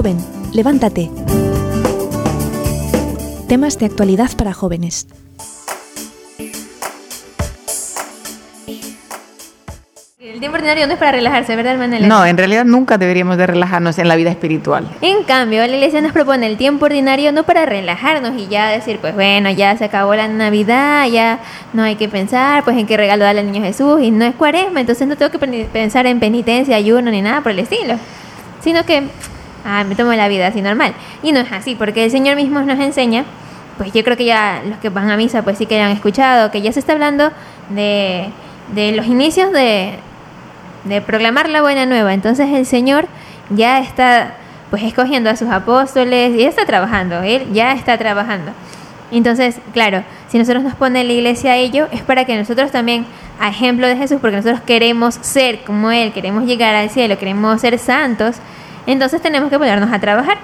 Joven, levántate. Temas de actualidad para jóvenes. El tiempo ordinario no es para relajarse, ¿verdad, hermana Elena? No, en realidad nunca deberíamos de relajarnos en la vida espiritual. En cambio, la iglesia nos propone el tiempo ordinario no para relajarnos y ya decir, pues bueno, ya se acabó la Navidad, ya no hay que pensar pues en qué regalo darle al niño Jesús y no es cuaresma, entonces no tengo que pen- pensar en penitencia, ayuno ni nada por el estilo, sino que, ah, me tomo la vida así normal. Y no es así, porque el Señor mismo nos enseña, pues yo creo que ya los que van a misa pues sí que han escuchado, que ya se está hablando de, de los inicios de, de proclamar la buena nueva. Entonces el Señor ya está pues escogiendo a sus apóstoles y está trabajando, Él ya está trabajando. Entonces, claro, si nosotros nos pone la iglesia a ello, es para que nosotros también, a ejemplo de Jesús, porque nosotros queremos ser como Él, queremos llegar al cielo, queremos ser santos, entonces tenemos que ponernos a trabajar.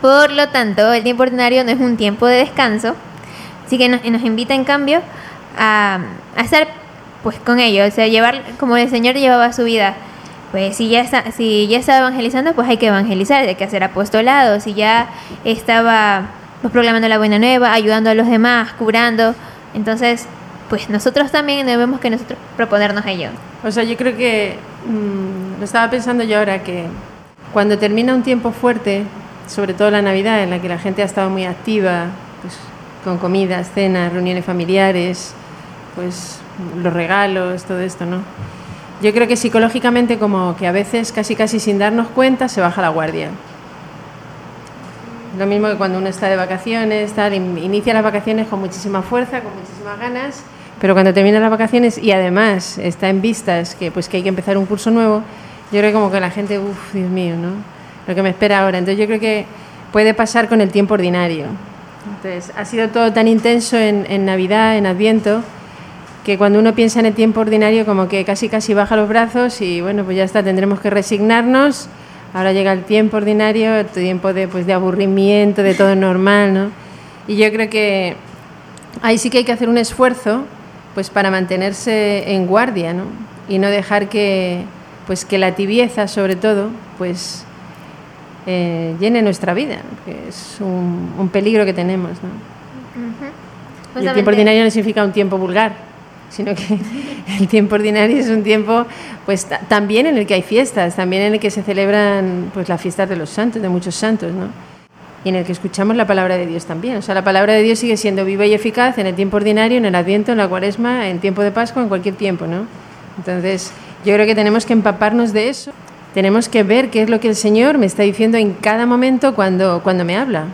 Por lo tanto, el tiempo ordinario no es un tiempo de descanso, así que nos, nos invita en cambio a, a estar pues con ellos, o sea, llevar como el Señor llevaba su vida. Pues si ya está, si ya estaba evangelizando, pues hay que evangelizar, hay que hacer apostolado, si ya estaba pues, proclamando la buena nueva, ayudando a los demás, curando, entonces pues nosotros también debemos que nosotros proponernos ello. O sea, yo creo que mm, lo estaba pensando yo ahora que cuando termina un tiempo fuerte, sobre todo la Navidad, en la que la gente ha estado muy activa, pues con comidas, cenas, reuniones familiares, pues los regalos, todo esto, ¿no? Yo creo que psicológicamente como que a veces casi casi sin darnos cuenta se baja la guardia. Lo mismo que cuando uno está de vacaciones, tal, in- inicia las vacaciones con muchísima fuerza, con muchísimas ganas, pero cuando termina las vacaciones y además está en vistas que pues que hay que empezar un curso nuevo, yo creo que como que la gente, uff, Dios mío, ¿no? Lo que me espera ahora. Entonces yo creo que puede pasar con el tiempo ordinario. Entonces ha sido todo tan intenso en, en Navidad, en Adviento, que cuando uno piensa en el tiempo ordinario como que casi casi baja los brazos y bueno, pues ya está, tendremos que resignarnos. Ahora llega el tiempo ordinario, el tiempo de, pues, de aburrimiento, de todo normal, ¿no? Y yo creo que ahí sí que hay que hacer un esfuerzo pues para mantenerse en guardia, ¿no? Y no dejar que pues que la tibieza sobre todo pues eh, llene nuestra vida, que es un, un peligro que tenemos, ¿no? Y el tiempo ordinario no significa un tiempo vulgar, sino que el tiempo ordinario es un tiempo pues ta- también en el que hay fiestas, también en el que se celebran pues las fiestas de los santos, de muchos santos, ¿no? Y en el que escuchamos la palabra de Dios también. O sea, la palabra de Dios sigue siendo viva y eficaz en el tiempo ordinario, en el Adviento, en la Cuaresma, en tiempo de Pascua, en cualquier tiempo, ¿no? Entonces, yo creo que tenemos que empaparnos de eso. Tenemos que ver qué es lo que el Señor me está diciendo en cada momento cuando, cuando me habla.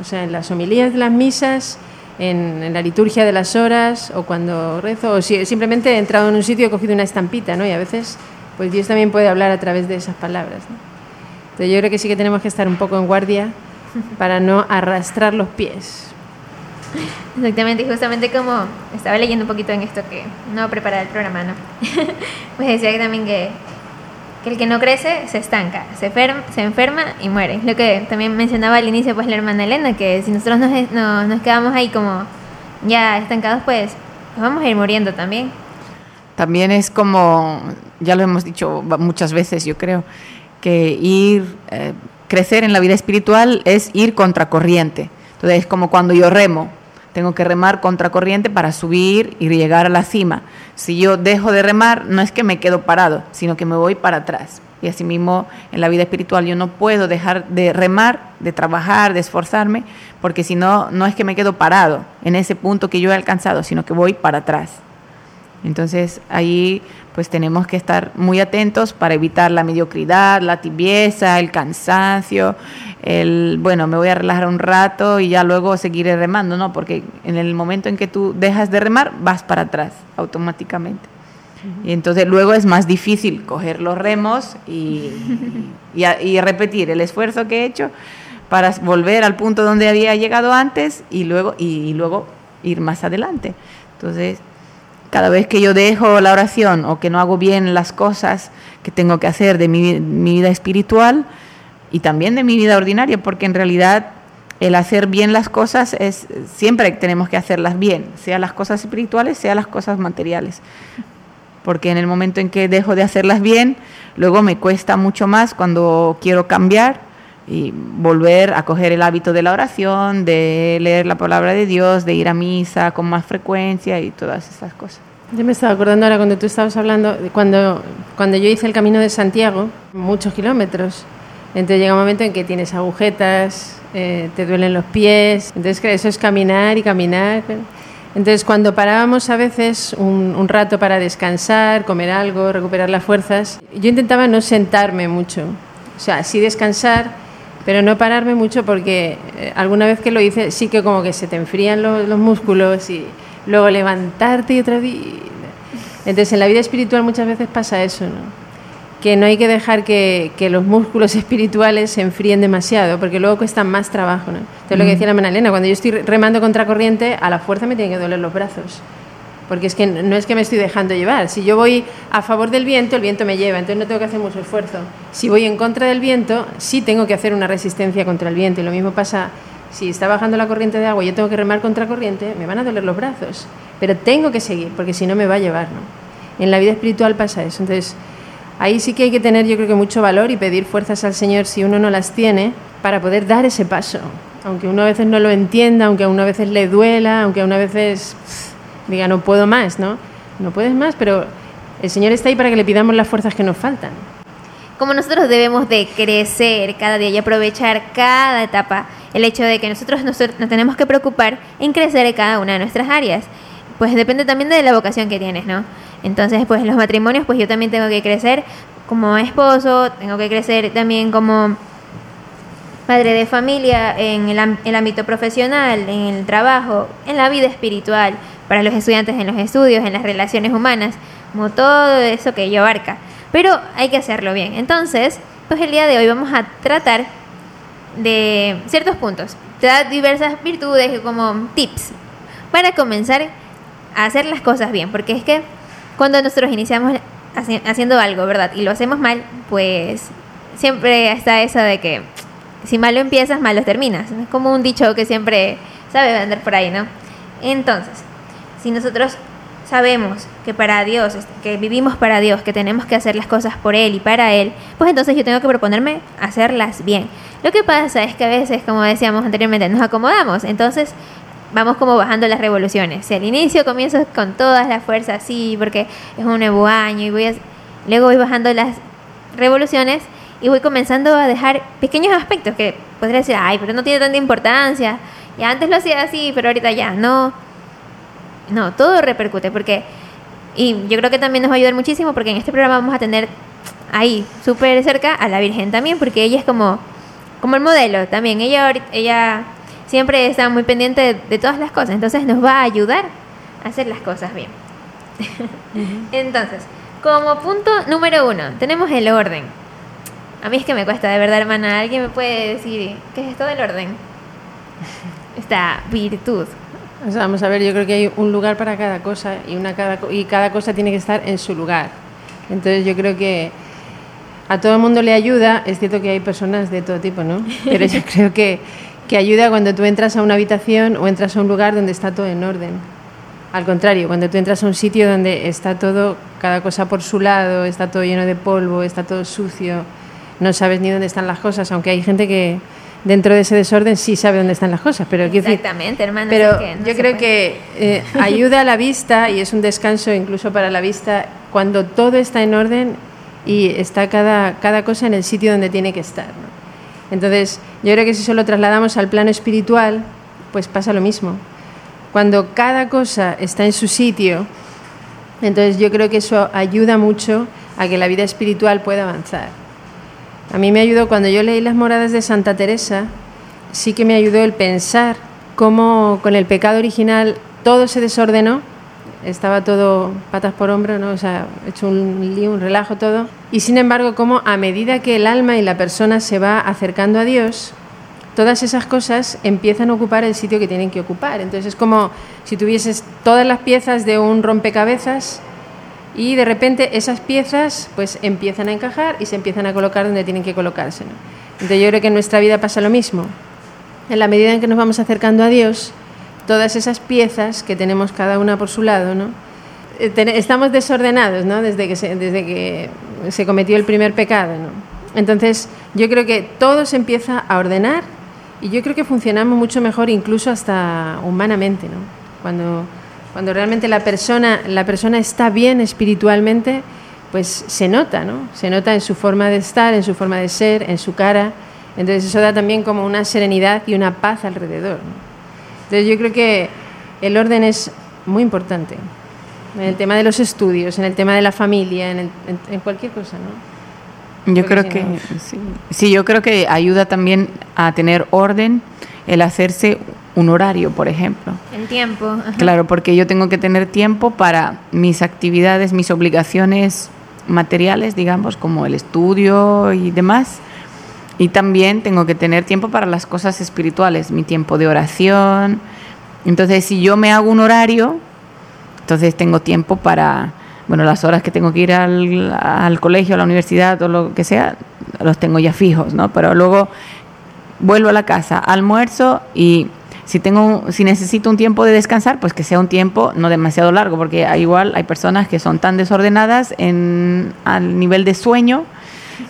O sea, en las homilías de las misas, en, la liturgia de las horas, o cuando rezo, o si simplemente he entrado en un sitio y he cogido una estampita, ¿no? Y a veces, pues Dios también puede hablar a través de esas palabras, ¿no? Entonces yo creo que sí que tenemos que estar un poco en guardia para no arrastrar los pies. Exactamente, y justamente como estaba leyendo un poquito en esto que no preparar el programa, ¿no? pues decía que también que, que el que no crece se estanca, se, ferm- se enferma y muere. Lo que también mencionaba al inicio pues la hermana Elena, que si nosotros nos, nos, nos quedamos ahí como ya estancados, pues nos vamos a ir muriendo también. También es como, ya lo hemos dicho muchas veces, yo creo, que ir, eh, crecer en la vida espiritual es ir contracorriente. Entonces es como cuando yo remo, tengo que remar contracorriente para subir y llegar a la cima. Si yo dejo de remar, no es que me quedo parado, sino que me voy para atrás. Y asimismo, en la vida espiritual, yo no puedo dejar de remar, de trabajar, de esforzarme, porque si no, no es que me quedo parado en ese punto que yo he alcanzado, sino que voy para atrás. Entonces ahí pues tenemos que estar muy atentos para evitar la mediocridad, la tibieza, el cansancio, el, bueno, me voy a relajar un rato y ya luego seguiré remando, ¿no? Porque en el momento en que tú dejas de remar, vas para atrás automáticamente. Y entonces luego es más difícil coger los remos y, y, repetir el esfuerzo que he hecho para volver al punto donde había llegado antes y luego, y luego ir más adelante. Entonces, cada vez que yo dejo la oración o que no hago bien las cosas que tengo que hacer de mi vida espiritual y también de mi vida ordinaria, porque en realidad el hacer bien las cosas es siempre tenemos que hacerlas bien, sea las cosas espirituales, sea las cosas materiales. Porque en el momento en que dejo de hacerlas bien, luego me cuesta mucho más cuando quiero cambiar y volver a coger el hábito de la oración, de leer la palabra de Dios, de ir a misa con más frecuencia y todas esas cosas. Yo me estaba acordando ahora cuando tú estabas hablando, cuando, cuando yo hice el camino de Santiago, muchos kilómetros. Entonces llega un momento en que tienes agujetas, eh, te duelen los pies, entonces eso es caminar y caminar. Entonces cuando parábamos a veces un, un rato para descansar, comer algo, recuperar las fuerzas, yo intentaba no sentarme mucho, o sea, sí descansar, pero no pararme mucho porque eh, alguna vez que lo hice sí que como que se te enfrían los, los músculos y luego levantarte y otra vez... Entonces en la vida espiritual muchas veces pasa eso, ¿no? Que no hay que dejar que, que, los músculos espirituales se enfríen demasiado, porque luego cuesta más trabajo. ¿no? Entonces, lo que decía la Manalena, cuando yo estoy remando contra corriente, a la fuerza me tienen que doler los brazos. Porque es que no es que me estoy dejando llevar. Si yo voy a favor del viento, el viento me lleva, entonces no tengo que hacer mucho esfuerzo. Si voy en contra del viento, sí tengo que hacer una resistencia contra el viento. Y lo mismo pasa si está bajando la corriente de agua y yo tengo que remar contra corriente, me van a doler los brazos. Pero tengo que seguir, porque si no me va a llevar. ¿no? En la vida espiritual pasa eso. Entonces, ahí sí que hay que tener, yo creo que mucho valor y pedir fuerzas al Señor si uno no las tiene para poder dar ese paso. Aunque uno a veces no lo entienda, aunque a uno a veces le duela, aunque a uno a veces diga no puedo más, ¿no? No puedes más, pero el Señor está ahí para que le pidamos las fuerzas que nos faltan. Como nosotros debemos de crecer cada día y aprovechar cada etapa, el hecho de que nosotros nos, nos tenemos que preocupar en crecer en cada una de nuestras áreas, pues depende también de la vocación que tienes, ¿no? Entonces, pues los matrimonios, pues yo también tengo que crecer como esposo, tengo que crecer también como padre de familia, en el, el, ámbito profesional, en el trabajo, en la vida espiritual, para los estudiantes en los estudios, en las relaciones humanas, como todo eso que ello abarca. Pero hay que hacerlo bien. Entonces, pues el día de hoy vamos a tratar de ciertos puntos. Diversas virtudes como tips para comenzar a hacer las cosas bien, porque es que cuando nosotros iniciamos haciendo algo, ¿verdad? Y lo hacemos mal, pues siempre está eso de que si mal lo empiezas, mal lo terminas. Es como un dicho que siempre sabe vender por ahí, ¿no? Entonces, si nosotros sabemos que para Dios, que vivimos para Dios, que tenemos que hacer las cosas por Él y para Él, pues entonces yo tengo que proponerme hacerlas bien. Lo que pasa es que a veces, como decíamos anteriormente, nos acomodamos, entonces vamos como bajando las revoluciones. Si al inicio comienzo con todas las fuerzas, sí, porque es un nuevo año y voy a, luego voy bajando las revoluciones y voy comenzando a dejar pequeños aspectos que podría decir, ay, pero no tiene tanta importancia. Y antes lo hacía así, pero ahorita ya no. No, todo repercute porque y yo creo que también nos va a ayudar muchísimo porque en este programa vamos a tener ahí súper cerca a la Virgen también porque ella es como como el modelo también. Ella ella siempre está muy pendiente de, de todas las cosas, entonces nos va a ayudar a hacer las cosas bien. entonces, como punto número uno, tenemos el orden. A mí es que me cuesta, de verdad, hermana. ¿Alguien me puede decir qué es esto del orden? Esta virtud. O sea, vamos a ver, yo creo que hay un lugar para cada cosa y, una cada, y cada cosa tiene que estar en su lugar. Entonces yo creo que a todo el mundo le ayuda, es cierto que hay personas de todo tipo, ¿no? Pero yo creo que, que ayuda cuando tú entras a una habitación o entras a un lugar donde está todo en orden. Al contrario, cuando tú entras a un sitio donde está todo, cada cosa por su lado, está todo lleno de polvo, está todo sucio, no sabes ni dónde están las cosas, aunque hay gente que dentro de ese desorden sí sabe dónde están las cosas. Pero Exactamente, hermano. Pero es que no yo creo puede. que eh, ayuda a la vista y es un descanso incluso para la vista cuando todo está en orden y está cada, cada cosa en el sitio donde tiene que estar. ¿no? Entonces, yo creo que si solo trasladamos al plano espiritual, pues pasa lo mismo. Cuando cada cosa está en su sitio, entonces yo creo que eso ayuda mucho a que la vida espiritual pueda avanzar. A mí me ayudó cuando yo leí las moradas de Santa Teresa, sí que me ayudó el pensar cómo con el pecado original todo se desordenó, estaba todo patas por hombro, ¿no? o sea, hecho un lío, un relajo todo, y sin embargo cómo a medida que el alma y la persona se va acercando a Dios, todas esas cosas empiezan a ocupar el sitio que tienen que ocupar. Entonces es como si tuvieses todas las piezas de un rompecabezas y de repente esas piezas pues empiezan a encajar y se empiezan a colocar donde tienen que colocarse. Entonces yo creo que en nuestra vida pasa lo mismo. En la medida en que nos vamos acercando a Dios, todas esas piezas que tenemos cada una por su lado, ¿no? estamos desordenados ¿no? desde, que se, desde que se cometió el primer pecado. ¿no? entonces, yo creo que todo se empieza a ordenar y yo creo que funcionamos mucho mejor incluso hasta humanamente, ¿no? Cuando, cuando realmente la persona, la persona está bien espiritualmente, pues se nota, ¿no? Se nota en su forma de estar, en su forma de ser, en su cara. Entonces eso da también como una serenidad y una paz alrededor. Entonces yo creo que el orden es muy importante. En el tema de los estudios, en el tema de la familia, en, en, cualquier cosa, ¿no? Yo creo que sí. sí, yo creo que ayuda también a tener orden el hacerse un horario, por ejemplo. El tiempo. Claro, porque yo tengo que tener tiempo para mis actividades, mis obligaciones materiales, digamos, como el estudio y demás. Y también tengo que tener tiempo para las cosas espirituales, mi tiempo de oración. Entonces, si yo me hago un horario, entonces tengo tiempo para, bueno, las horas que tengo que ir al, al colegio, a la universidad o lo que sea, los tengo ya fijos, ¿no? Pero luego vuelvo a la casa, almuerzo y si tengo si necesito un tiempo de descansar, pues que sea un tiempo no demasiado largo, porque igual hay personas que son tan desordenadas en al nivel de sueño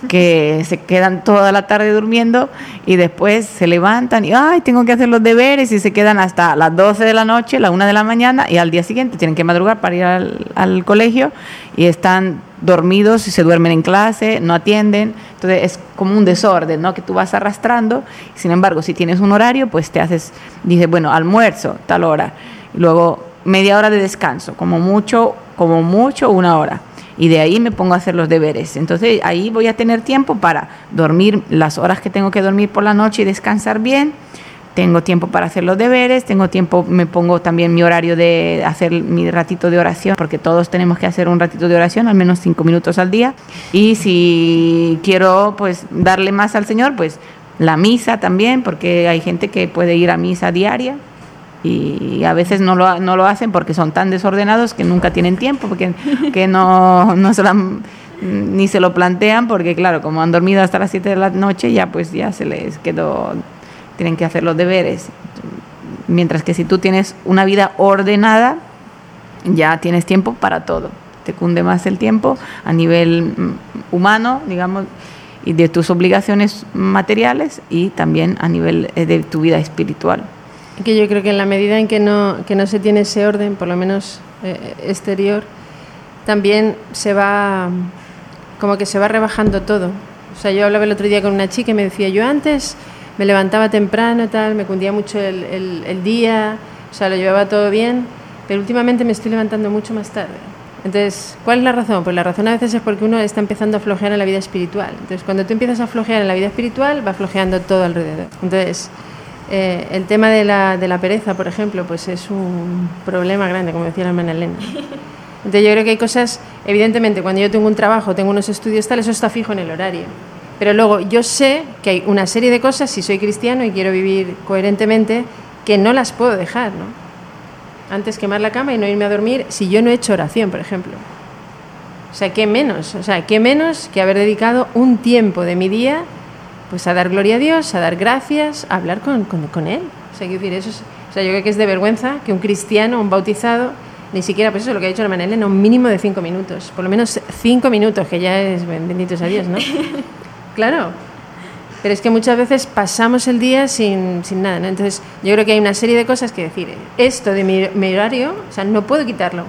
que se quedan toda la tarde durmiendo y después se levantan y, ay, tengo que hacer los deberes y se quedan hasta las 12 de la noche, la 1 de la mañana y al día siguiente tienen que madrugar para ir al, colegio y están dormidos y se duermen en clase, no atienden. Entonces es como un desorden, ¿no? Que tú vas arrastrando. Sin embargo, si tienes un horario, pues te haces, dices, bueno, almuerzo, tal hora. Y luego media hora de descanso, como mucho, como mucho una hora y de ahí me pongo a hacer los deberes. Entonces ahí voy a tener tiempo para dormir las horas que tengo que dormir por la noche y descansar bien. Tengo tiempo para hacer los deberes, tengo tiempo, me pongo también mi horario de hacer mi ratito de oración, porque todos tenemos que hacer un ratito de oración, al menos cinco minutos al día. Y si quiero pues darle más al Señor, pues la misa también, porque hay gente que puede ir a misa diaria, y a veces no lo, no lo hacen porque son tan desordenados que nunca tienen tiempo, porque que no, no se ni se lo plantean, porque claro, como han dormido hasta las 7 de la noche, ya pues ya se les quedó, tienen que hacer los deberes. Mientras que si tú tienes una vida ordenada, ya tienes tiempo para todo. Te cunde más el tiempo a nivel mm, humano, digamos, y de tus obligaciones materiales y también a nivel eh, de tu vida espiritual que yo creo que en la medida en que no, que no se tiene ese orden, por lo menos eh, exterior, también se va, como que se va rebajando todo. O sea, yo hablaba el otro día con una chica y me decía, yo antes me levantaba temprano, tal, me cundía mucho el, el, día, o sea, lo llevaba todo bien, pero últimamente me estoy levantando mucho más tarde. Entonces, ¿cuál es la razón? Pues la razón a veces es porque uno está empezando a flojear en la vida espiritual. Entonces, cuando tú empiezas a flojear en la vida espiritual, va flojeando todo alrededor. Entonces, eh, el tema de la, de la pereza, por ejemplo, pues es un problema grande, como decía la hermana Elena. Entonces yo creo que hay cosas, evidentemente, cuando yo tengo un trabajo, tengo unos estudios tal, eso está fijo en el horario. Pero luego yo sé que hay una serie de cosas, si soy cristiano y quiero vivir coherentemente, que no las puedo dejar, ¿no? Antes quemar la cama y no irme a dormir si yo no he hecho oración, por ejemplo. O sea, ¿qué menos? O sea, ¿qué menos que haber dedicado un tiempo de mi día pues a dar gloria a Dios, a dar gracias, a hablar con, con, Él. O sea, decir, eso o sea, yo creo que es de vergüenza que un cristiano, un bautizado, ni siquiera, pues eso, lo que ha dicho la Manelena, un mínimo de cinco minutos, por lo menos cinco minutos, que ya es benditos a Dios, ¿no? claro. Pero es que muchas veces pasamos el día sin, sin nada, ¿no? Entonces, yo creo que hay una serie de cosas que decir, esto de mi, mi horario, o sea, no puedo quitarlo.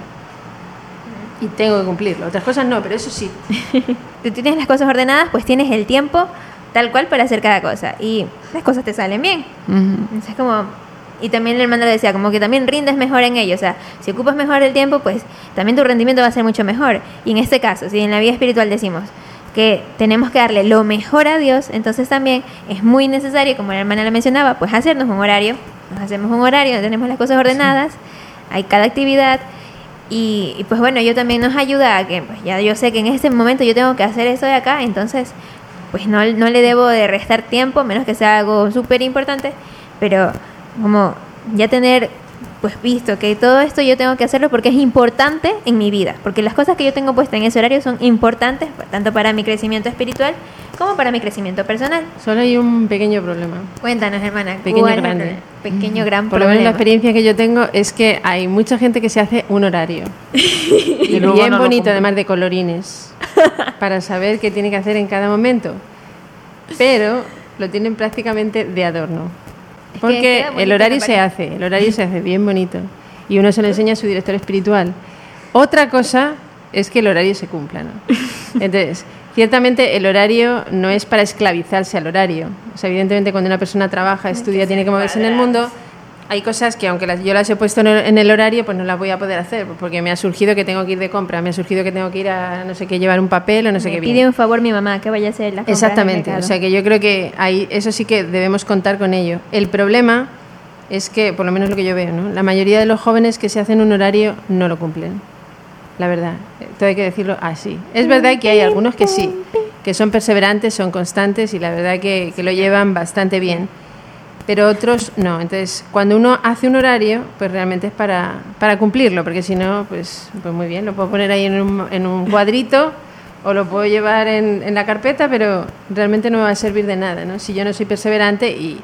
Y tengo que cumplirlo. Otras cosas no, pero eso sí. Tú tienes las cosas ordenadas, pues tienes el tiempo tal cual para hacer cada cosa. Y las cosas te salen bien. es como, y también el hermano le decía, como que también rindes mejor en ello. O sea, si ocupas mejor el tiempo, pues también tu rendimiento va a ser mucho mejor. Y en este caso, si en la vida espiritual decimos que tenemos que darle lo mejor a Dios, entonces también es muy necesario, como la hermana le mencionaba, pues hacernos un horario. Nos hacemos un horario, tenemos las cosas ordenadas, hay cada actividad. Y, pues bueno, yo también nos ayuda a que, pues ya yo sé que en este momento yo tengo que hacer eso de acá, entonces pues no, no le debo de restar tiempo, menos que sea algo súper importante, pero como ya tener pues visto que todo esto yo tengo que hacerlo porque es importante en mi vida, porque las cosas que yo tengo puestas en ese horario son importantes tanto para mi crecimiento espiritual como para mi crecimiento personal. Solo hay un pequeño problema. Cuéntanos, hermana. Pequeño grande. Pequeño gran Por lo menos la experiencia que yo tengo es que hay mucha gente que se hace un horario. y bien bonito, además de colorines, para saber qué tiene que hacer en cada momento. pero lo tienen prácticamente de adorno. Es que Porque el horario se hace, el horario se hace bien bonito. Y uno se lo enseña a su director espiritual. Otra cosa es que el horario se cumpla, ¿no? Entonces, ciertamente el horario no es para esclavizarse al horario. O sea, evidentemente cuando una persona trabaja, estudia, tiene que moverse en el mundo, hay cosas que aunque las- yo las he puesto en el, horario, pues no las voy a poder hacer, porque me ha surgido que tengo que ir de compra, me ha surgido que tengo que ir a no sé qué, llevar un papel o no sé Me qué. pide bien. un favor mi mamá que vaya a hacer las compras Exactamente, o sea que yo creo que ahí, eso sí que debemos contar con ello. El problema es que, por lo menos lo que yo veo, ¿no? la mayoría de los jóvenes que se hacen un horario no lo cumplen. La verdad, todo hay que decirlo así. Es verdad que hay algunos que sí, que son perseverantes, son constantes y la verdad que, que lo llevan bastante bien, pero otros no. Entonces, cuando uno hace un horario, pues realmente es para, para cumplirlo, porque si no, pues, pues muy bien, lo puedo poner ahí en un, en un cuadrito o lo puedo llevar en, en la carpeta, pero realmente no me va a servir de nada, ¿no? Si yo no soy perseverante y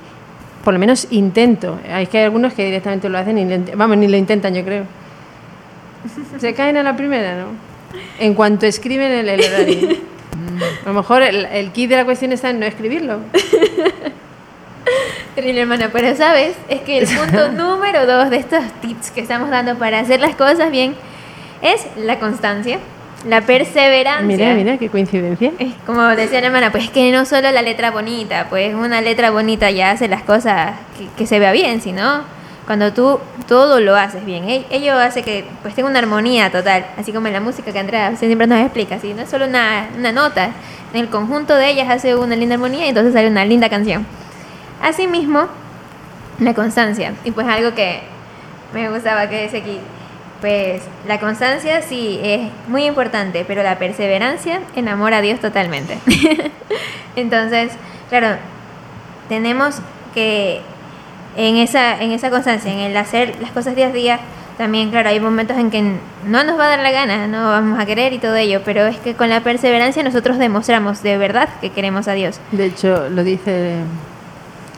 por lo menos intento. Hay que hay algunos que directamente lo hacen y lo vamos, ni lo intentan, yo creo. Se caen a la primera, ¿no? En cuanto escriben el, el horario. A lo mejor el, el kit de la cuestión está en no escribirlo. Terrible, hermana, pero sabes, es que el punto número dos de estos tips que estamos dando para hacer las cosas bien es la constancia, la perseverancia. Mira, mira, qué coincidencia. Es como decía la hermana, pues que no solo la letra bonita, pues una letra bonita ya hace las cosas que, que se vea bien, sino cuando tú todo lo haces bien. E- Ello hace que pues tenga una armonía total, así como en la música que Andrea siempre nos explica, así no es solo una, una nota, en el conjunto de ellas hace una linda armonía y entonces sale una linda canción. Asimismo, la constancia, y pues algo que me gustaba que dice aquí, pues la constancia sí es muy importante, pero la perseverancia enamora a Dios totalmente. Entonces, claro, tenemos que en esa, en esa constancia, en el hacer las cosas día a día, también, claro, hay momentos en que no nos va a dar la gana, no vamos a querer y todo ello, pero es que con la perseverancia nosotros demostramos de verdad que queremos a Dios. De hecho, lo dice,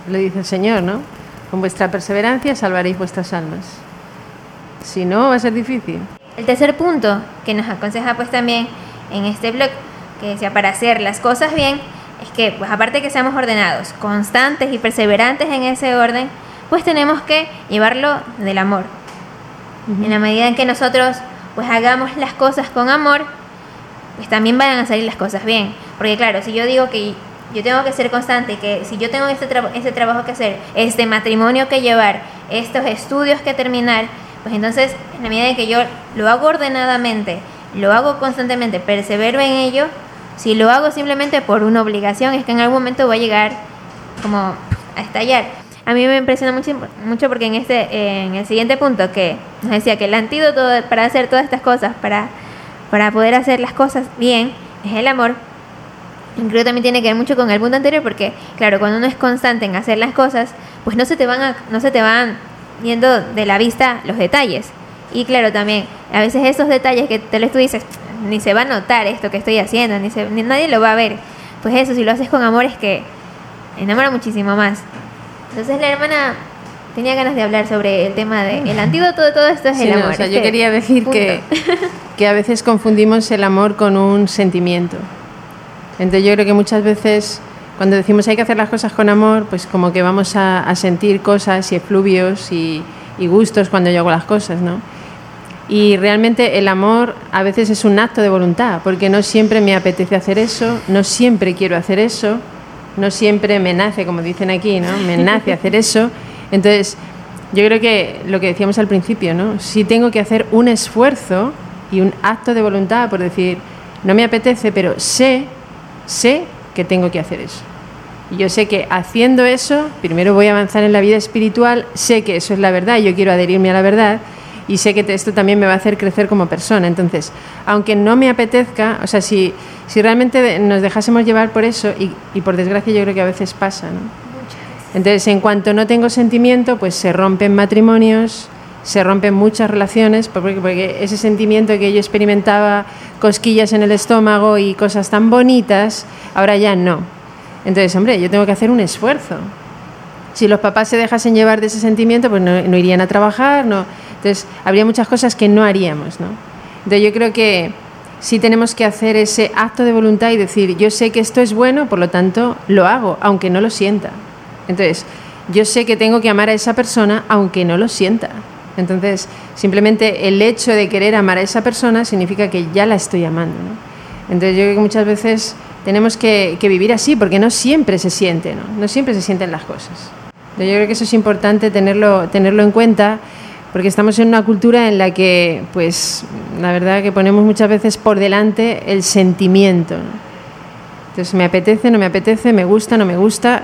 lo dice el Señor, ¿no? Con vuestra perseverancia salvaréis vuestras almas. Si no, va a ser difícil. El tercer punto que nos aconseja pues también en este blog, que decía para hacer las cosas bien, es que pues aparte que seamos ordenados, constantes y perseverantes en ese orden, pues tenemos que llevarlo del amor. En la medida en que nosotros pues hagamos las cosas con amor, pues también van a salir las cosas bien. Porque claro, si yo digo que yo tengo que ser constante, que si yo tengo este, este trabajo que hacer, este matrimonio que llevar, estos estudios que terminar, pues entonces en la medida en que yo lo hago ordenadamente, lo hago constantemente, persevero en ello, si lo hago simplemente por una obligación, es que en algún momento va a llegar como a estallar. A mí me impresiona mucho, mucho porque en este en el siguiente punto que nos decía que el antídoto para hacer todas estas cosas, para, para poder hacer las cosas bien, es el amor. Creo que también tiene que ver mucho con el punto anterior porque, claro, cuando uno es constante en hacer las cosas, pues no se te van, a- no se te van yendo de la vista los detalles. Y claro, también, a veces esos detalles que te los tú dices, ni se va a notar esto que estoy haciendo, ni, se- ni nadie lo va a ver. Pues eso, si lo haces con amor es que enamora muchísimo más. Entonces la hermana tenía ganas de hablar sobre el tema de el antídoto de todo esto es Sí, el no, amor. o sea, yo quería decir punto. que, que a veces confundimos el amor con un sentimiento. Entonces yo creo que muchas veces cuando decimos hay que hacer las cosas con amor, pues como que vamos a, a sentir cosas y efluvios y, y gustos cuando yo hago las cosas, ¿no? Y realmente el amor a veces es un acto de voluntad, porque no siempre me apetece hacer eso, no siempre quiero hacer eso, no siempre me nace, como dicen aquí, ¿no? Me nace hacer eso. Entonces, yo creo que lo que decíamos al principio, ¿no? Si tengo que hacer un esfuerzo y un acto de voluntad por decir, no me apetece, pero sé, sé que tengo que hacer eso. Y yo sé que haciendo eso, primero voy a avanzar en la vida espiritual, sé que eso es la verdad, yo quiero adherirme a la verdad y sé que esto también me va a hacer crecer como persona. Entonces, aunque no me apetezca, o sea, si, si realmente nos dejásemos llevar por eso, y, y por desgracia yo creo que a veces pasa, ¿no? Entonces, en cuanto no tengo sentimiento, pues se rompen matrimonios, se rompen muchas relaciones, porque, ese sentimiento que yo experimentaba, cosquillas en el estómago y cosas tan bonitas, ahora ya no. Entonces, hombre, yo tengo que hacer un esfuerzo. Si los papás se dejasen llevar de ese sentimiento, pues no, irían a trabajar. Entonces, habría muchas cosas que no haríamos, ¿no? Entonces, yo creo que sí tenemos que hacer ese acto de voluntad y decir, yo sé que esto es bueno, por lo tanto lo hago, aunque no lo sienta. Entonces, yo sé que tengo que amar a esa persona, aunque no lo sienta. Entonces, simplemente el hecho de querer amar a esa persona significa que ya la estoy amando. Entonces, yo creo que muchas veces tenemos que, vivir así, porque no siempre se siente, ¿no? no siempre se sienten las cosas. Yo creo que eso es importante tenerlo, tenerlo en cuenta porque estamos en una cultura en la que, pues, la verdad que ponemos muchas veces por delante el sentimiento. Entonces, me apetece, no me apetece, me gusta, no me gusta,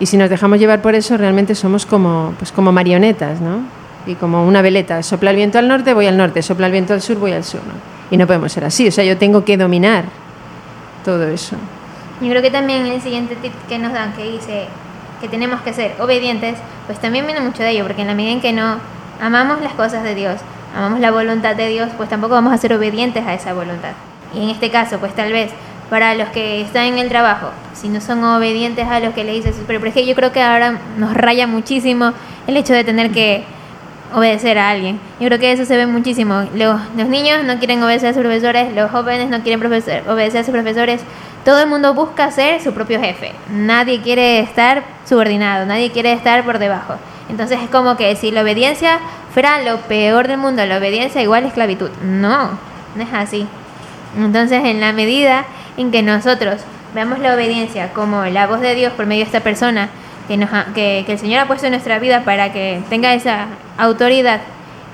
y si nos dejamos llevar por eso, realmente somos como, pues, como marionetas, ¿no? Y como una veleta. Sopla el viento al norte, voy al norte, sopla el viento al sur, voy al sur, ¿no? Y no podemos ser así, o sea, yo tengo que dominar todo eso. Yo creo que también el siguiente tip que nos dan, que dice que tenemos que ser obedientes, pues también viene mucho de ello, porque en la medida en que no amamos las cosas de Dios, amamos la voluntad de Dios, pues tampoco vamos a ser obedientes a esa voluntad. Y en este caso, pues tal vez para los que están en el trabajo, si no son obedientes a los que le dice pero es que yo creo que ahora nos raya muchísimo el hecho de tener que obedecer a alguien. Yo creo que eso se ve muchísimo. Los, los niños no quieren obedecer a sus profesores, los jóvenes no quieren obedecer a sus profesores. Todo el mundo busca ser su propio jefe. Nadie quiere estar subordinado, nadie quiere estar por debajo. Entonces es como que si la obediencia fuera lo peor del mundo, la obediencia igual esclavitud. No, no es así. Entonces en la medida en que nosotros veamos la obediencia como la voz de Dios por medio de esta persona que, nos que, el Señor ha puesto en nuestra vida para que tenga esa autoridad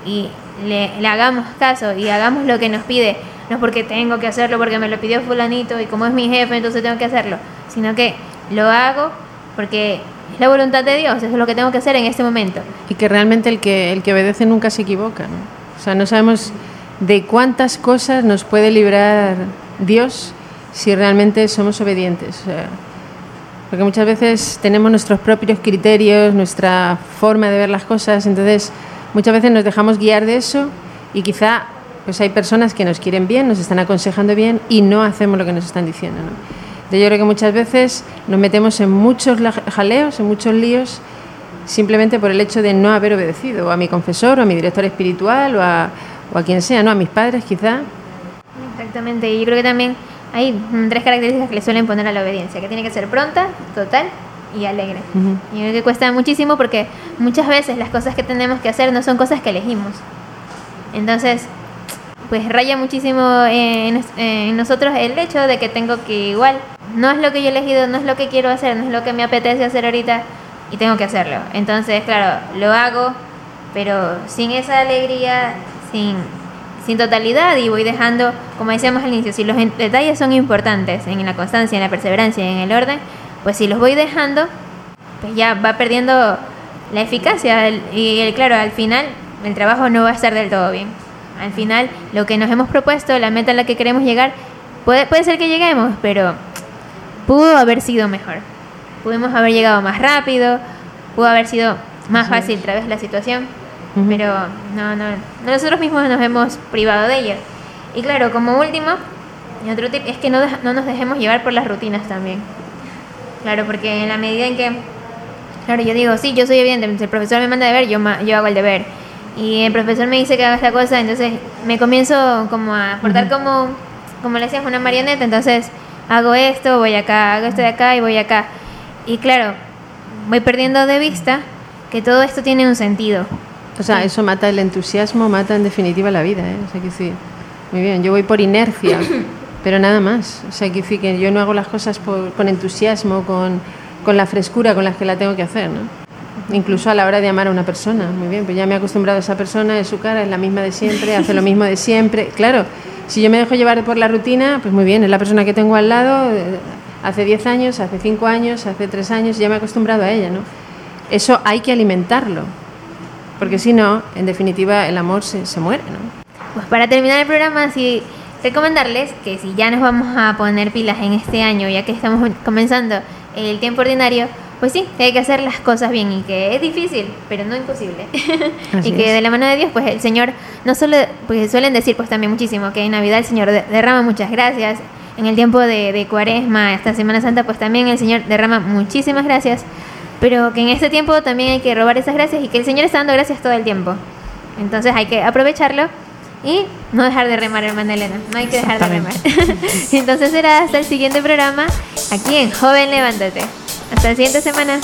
y le, le, hagamos caso y hagamos lo que nos pide, no porque tengo que hacerlo, porque me lo pidió fulanito y como es mi jefe, entonces tengo que hacerlo, sino que lo hago porque es la voluntad de Dios, eso es lo que tengo que hacer en este momento. Y que realmente el que, el que obedece nunca se equivoca, ¿no? O sea, no sabemos de cuántas cosas nos puede librar Dios si realmente somos obedientes. Porque muchas veces tenemos nuestros propios criterios, nuestra forma de ver las cosas, entonces muchas veces nos dejamos guiar de eso y quizá pues hay personas que nos quieren bien, nos están aconsejando bien y no hacemos lo que nos están diciendo. ¿no? yo creo que muchas veces nos metemos en muchos jaleos, en muchos líos, simplemente por el hecho de no haber obedecido, o a mi confesor, o a mi director espiritual, o a, o a quien sea, ¿no? A mis padres quizá. Exactamente, y yo creo que también hay tres características que le suelen poner a la obediencia, que tiene que ser pronta, total y alegre. Y creo que cuesta muchísimo porque muchas veces las cosas que tenemos que hacer no son cosas que elegimos. Entonces, pues raya muchísimo en, en, nosotros el hecho de que tengo que igual, no es lo que yo he elegido, no es lo que quiero hacer, no es lo que me apetece hacer ahorita y tengo que hacerlo. Entonces, claro, lo hago, pero sin esa alegría, sin, sin totalidad y voy dejando, como decíamos al inicio, si los detalles son importantes en la constancia, en la perseverancia, en el orden, pues si los voy dejando, pues ya va perdiendo la eficacia y claro, al final el trabajo no va a estar del todo bien. Al final, lo que nos hemos propuesto, la meta a la que queremos llegar, puede, puede ser que lleguemos, pero pudo haber sido mejor. Pudimos haber llegado más rápido, pudo haber sido más fácil a través de la situación, pero no, no, nosotros mismos nos hemos privado de ello. Y claro, como último, otro tip es que no, no nos dejemos llevar por las rutinas también. Claro, porque en la medida en que, claro, yo digo, sí, yo soy evidente, el profesor me manda deber, yo, yo hago el deber y el profesor me dice que haga esta cosa, entonces me comienzo como a portar como, como le decías, una marioneta, entonces hago esto, voy acá, hago esto de acá y voy acá. Y claro, voy perdiendo de vista que todo esto tiene un sentido. O sea, eso mata el entusiasmo, mata en definitiva la vida, ¿eh? O sea, que sí. Muy bien, yo voy por inercia, pero nada más. O sea, que, que yo no hago las cosas por, con entusiasmo, con, con la frescura con las que la tengo que hacer, ¿no? incluso a la hora de amar a una persona. Muy bien, pues ya me he acostumbrado a esa persona, es su cara, es la misma de siempre, hace lo mismo de siempre. Claro, si yo me dejo llevar por la rutina, pues muy bien, es la persona que tengo al lado, eh, hace 10 años, hace 5 años, hace 3 años, ya me he acostumbrado a ella, ¿no? Eso hay que alimentarlo, porque si no, en definitiva, el amor se, se muere, ¿no? Pues para terminar el programa, sí, recomendarles que si ya nos vamos a poner pilas en este año, ya que estamos comenzando el tiempo ordinario, pues sí, que hay que hacer las cosas bien y que es difícil, pero no imposible. y que de la mano de Dios, pues el Señor no solo, pues suelen decir pues también muchísimo que en Navidad el Señor derrama muchas gracias, en el tiempo de, de Cuaresma, esta Semana Santa, pues también el Señor derrama muchísimas gracias, pero que en este tiempo también hay que robar esas gracias y que el Señor está dando gracias todo el tiempo. Entonces hay que aprovecharlo Y no dejar de remar, hermana Elena. No hay que dejar de remar. Entonces será hasta el siguiente programa aquí en Joven Levántate. Hasta la siguiente semana.